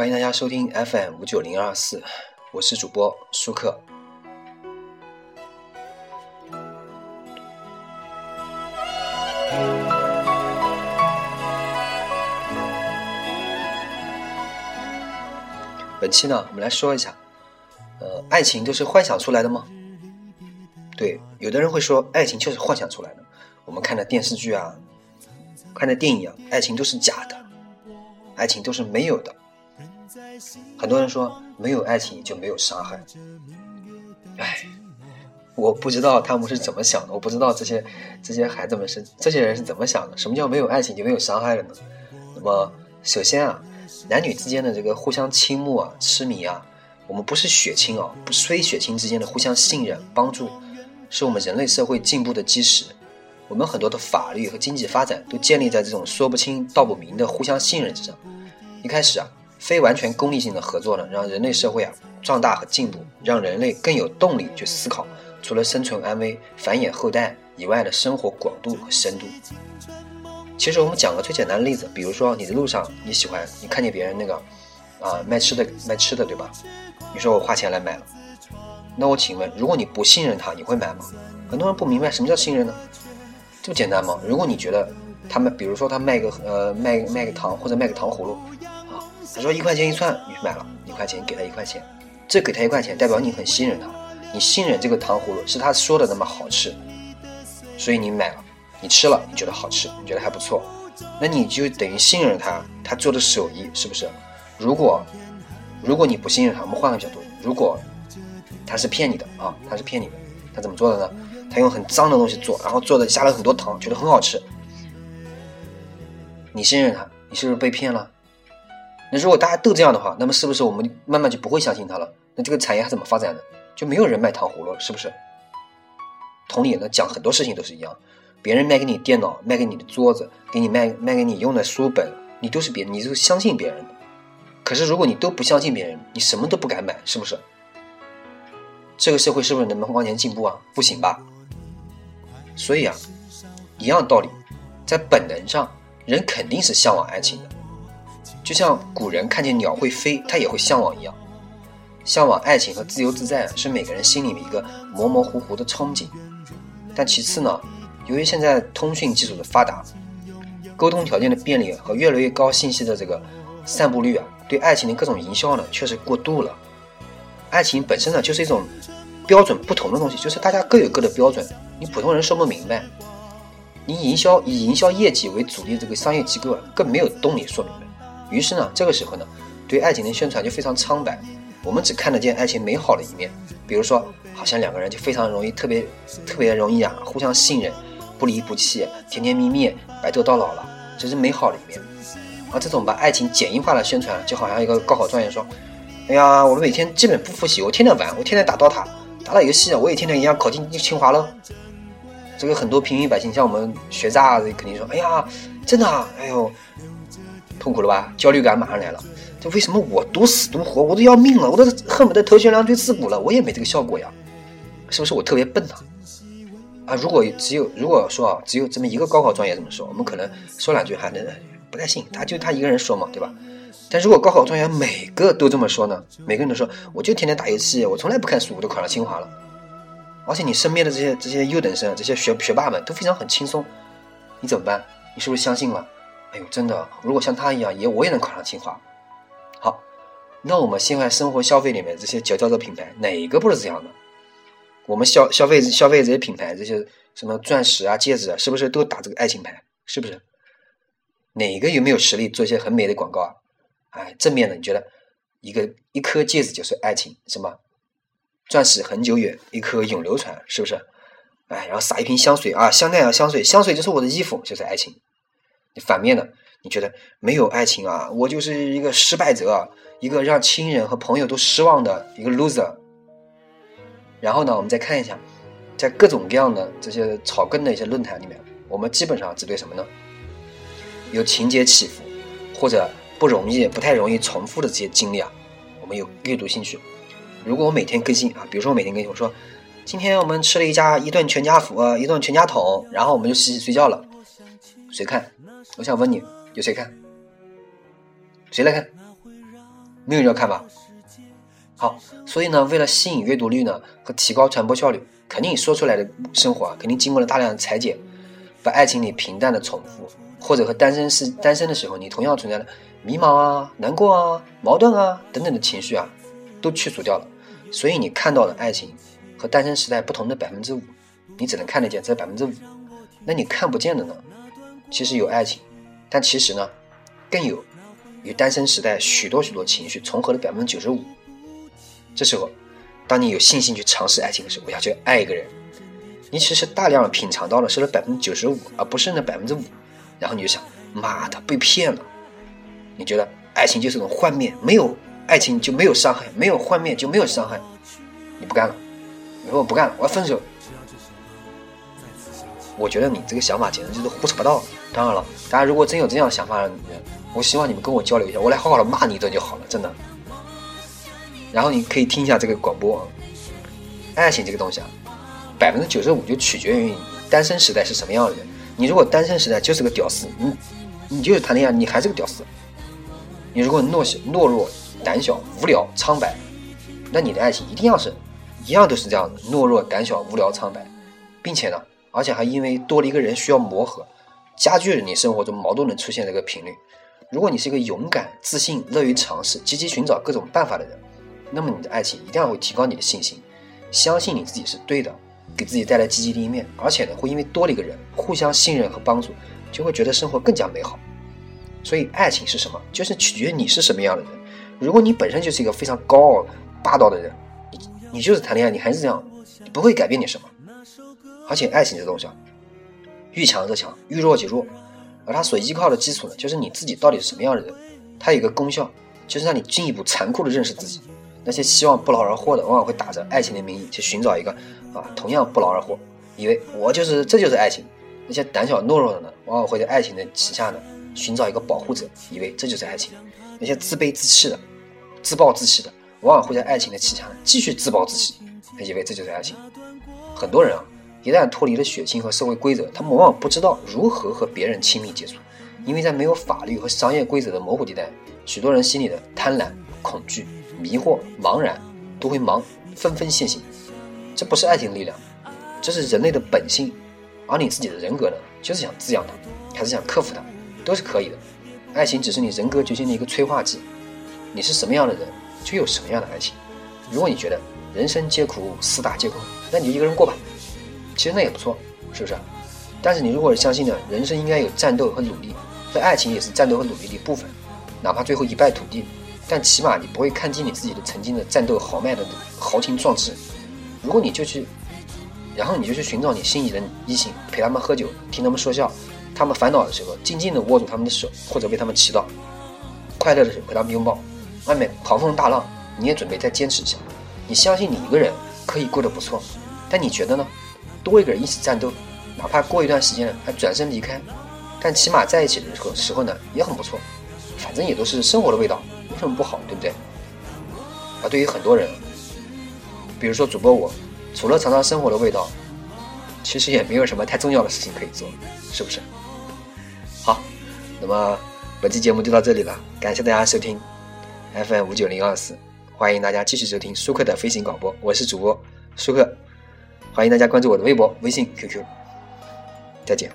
欢迎大家收听 FM 五九零二四，我是主播舒克。本期呢，我们来说一下，呃，爱情都是幻想出来的吗？对，有的人会说，爱情就是幻想出来的。我们看的电视剧啊，看的电影啊，爱情都是假的，爱情都是没有的。很多人说，没有爱情就没有伤害。哎，我不知道他们是怎么想的，我不知道这些这些孩子们是这些人是怎么想的。什么叫没有爱情就没有伤害了呢？那么，首先啊。男女之间的这个互相倾慕啊、痴迷啊，我们不是血亲啊，不是非血亲之间的互相信任、帮助，是我们人类社会进步的基石。我们很多的法律和经济发展都建立在这种说不清道不明的互相信任之上。一开始啊，非完全功利性的合作呢，让人类社会啊壮大和进步，让人类更有动力去思考除了生存安危、繁衍后代以外的生活广度和深度。其实我们讲个最简单的例子，比如说你的路上你喜欢，你看见别人那个，啊卖吃的卖吃的对吧？你说我花钱来买了，那我请问，如果你不信任他，你会买吗？很多人不明白什么叫信任呢？这么简单吗？如果你觉得他们，比如说他卖个呃卖卖个糖或者卖个糖葫芦，他说一块钱一串，你买了，一块钱给他一块钱，这给他一块钱代表你很信任他，你信任这个糖葫芦是他说的那么好吃，所以你买了。你吃了，你觉得好吃，你觉得还不错，那你就等于信任他，他做的手艺是不是？如果如果你不信任他，我们换个角度，如果他是骗你的啊，他是骗你的，他怎么做的呢？他用很脏的东西做，然后做的加了很多糖，觉得很好吃。你信任他，你是不是被骗了？那如果大家都这样的话，那么是不是我们慢慢就不会相信他了？那这个产业还怎么发展呢？就没有人卖糖葫芦了，是不是？同理，呢讲很多事情都是一样。别人卖给你电脑，卖给你的桌子，给你卖卖给你用的书本，你都是别，你是相信别人的。可是如果你都不相信别人，你什么都不敢买，是不是？这个社会是不是能往前进步啊？不行吧？所以啊，一样道理，在本能上，人肯定是向往爱情的。就像古人看见鸟会飞，他也会向往一样。向往爱情和自由自在是每个人心里面一个模模糊糊的憧憬。但其次呢？由于现在通讯技术的发达，沟通条件的便利和越来越高信息的这个散布率啊，对爱情的各种营销呢，确实过度了。爱情本身呢，就是一种标准不同的东西，就是大家各有各的标准，你普通人说不明白。你营销以营销业绩为主力这个商业机构啊，更没有动力说明白。于是呢，这个时候呢，对爱情的宣传就非常苍白。我们只看得见爱情美好的一面，比如说，好像两个人就非常容易，特别特别容易啊，互相信任。不离不弃，甜甜蜜蜜，白头到老了，这是美好的一面。而这种把爱情简易化的宣传，就好像一个高考状元说：“哎呀，我每天基本不复习，我天天玩，我天天打刀塔，打打游戏，我也天天一样考进清华了。”这个很多平民百姓，像我们学渣，肯定说：“哎呀，真的啊，哎呦，痛苦了吧？焦虑感马上来了。这为什么我独死读活，我都要命了，我都恨不得头悬梁锥刺股了，我也没这个效果呀？是不是我特别笨呢？”啊，如果只有如果说啊，只有这么一个高考状元这么说，我们可能说两句还能不太信，他就他一个人说嘛，对吧？但如果高考状元每个都这么说呢，每个人都说，我就天天打游戏，我从来不看书，我都考上清华了。而且你身边的这些这些优等生、这些学学霸们都非常很轻松，你怎么办？你是不是相信了？哎呦，真的，如果像他一样，也我也能考上清华。好，那我们现在生活消费里面这些佼佼者品牌，哪个不是这样的？我们消消费消费这些品牌，这些什么钻石啊、戒指啊，是不是都打这个爱情牌？是不是？哪个有没有实力做一些很美的广告啊？哎，正面的，你觉得一个一颗戒指就是爱情，什么钻石恒久远，一颗永流传，是不是？哎，然后撒一瓶香水啊，香奈儿香水，香水就是我的衣服，就是爱情。你反面的，你觉得没有爱情啊？我就是一个失败者，一个让亲人和朋友都失望的一个 loser。然后呢，我们再看一下，在各种各样的这些草根的一些论坛里面，我们基本上只对什么呢？有情节起伏，或者不容易、不太容易重复的这些经历啊，我们有阅读兴趣。如果我每天更新啊，比如说我每天更新，我说今天我们吃了一家一顿全家福，呃，一顿全家桶，然后我们就洗洗睡觉了，谁看？我想问你，有谁看？谁来看？没有人要看吧？好，所以呢，为了吸引阅读率呢和提高传播效率，肯定说出来的生活啊，肯定经过了大量的裁剪，把爱情里平淡的重复，或者和单身是单身的时候你同样存在的迷茫啊、难过啊、矛盾啊等等的情绪啊，都去除掉了。所以你看到的爱情和单身时代不同的百分之五，你只能看得见这百分之五。那你看不见的呢？其实有爱情，但其实呢，更有与单身时代许多许多情绪重合的百分之九十五。这时候，当你有信心去尝试爱情的时候，我要去爱一个人，你其实大量品尝到了是那百分之九十五，而不是那百分之五。然后你就想，妈的，被骗了。你觉得爱情就是种幻灭，没有爱情就没有伤害，没有幻灭就没有伤害。你不干了，你说我不干了，我要分手。我觉得你这个想法简直就是胡扯八道。当然了，大家如果真有这样想法的女人，我希望你们跟我交流一下，我来好好的骂你一顿就好了，真的。然后你可以听一下这个广播。爱情这个东西啊，百分之九十五就取决于你单身时代是什么样的人。你如果单身时代就是个屌丝，你你就是谈恋爱，你还是个屌丝。你如果懦小、懦弱、胆小、无聊、苍白，那你的爱情一定要是，一样都是这样的，懦弱、胆小、无聊、苍白，并且呢。而且还因为多了一个人需要磨合，加剧了你生活中矛盾的出现这个频率。如果你是一个勇敢、自信、乐于尝试、积极寻找各种办法的人，那么你的爱情一定会提高你的信心，相信你自己是对的，给自己带来积极的一面。而且呢，会因为多了一个人互相信任和帮助，就会觉得生活更加美好。所以，爱情是什么？就是取决于你是什么样的人。如果你本身就是一个非常高傲、霸道的人，你你就是谈恋爱，你还是这样，不会改变你什么。而且爱情这东西啊，遇强则强，遇弱则弱，而它所依靠的基础呢，就是你自己到底是什么样的人。它有一个功效，就是让你进一步残酷的认识自己。那些希望不劳而获的，往往会打着爱情的名义去寻找一个啊，同样不劳而获，以为我就是这就是爱情。那些胆小懦弱的呢，往往会在爱情的旗下呢寻找一个保护者，以为这就是爱情。那些自卑自弃的、自暴自弃的，往往会在爱情的旗下呢继续自暴自弃，以为这就是爱情。很多人啊。一旦脱离了血亲和社会规则，他们往往不知道如何和别人亲密接触，因为在没有法律和商业规则的模糊地带，许多人心里的贪婪、恐惧、迷惑、茫然都会忙纷纷现形。这不是爱情的力量，这是人类的本性。而你自己的人格呢，就是想滋养它，还是想克服它，都是可以的。爱情只是你人格决心的一个催化剂。你是什么样的人，就有什么样的爱情。如果你觉得人生皆苦，四大皆空，那你就一个人过吧。其实那也不错，是不是？但是你如果是相信呢，人生应该有战斗和努力，这爱情也是战斗和努力的一部分，哪怕最后一败涂地，但起码你不会看清你自己的曾经的战斗豪迈的豪情壮志。如果你就去，然后你就去寻找你心仪的异性，陪他们喝酒，听他们说笑，他们烦恼的时候，静静的握住他们的手，或者为他们祈祷；快乐的时候和他们拥抱。外面狂风大浪，你也准备再坚持一下。你相信你一个人可以过得不错，但你觉得呢？多一个人一起战斗，哪怕过一段时间还转身离开，但起码在一起的时候时候呢也很不错，反正也都是生活的味道，有什么不好，对不对？而对于很多人，比如说主播我，除了尝尝生活的味道，其实也没有什么太重要的事情可以做，是不是？好，那么本期节目就到这里了，感谢大家收听 FM 五九零二四，欢迎大家继续收听舒克的飞行广播，我是主播舒克。欢迎大家关注我的微博、微信、QQ，再见。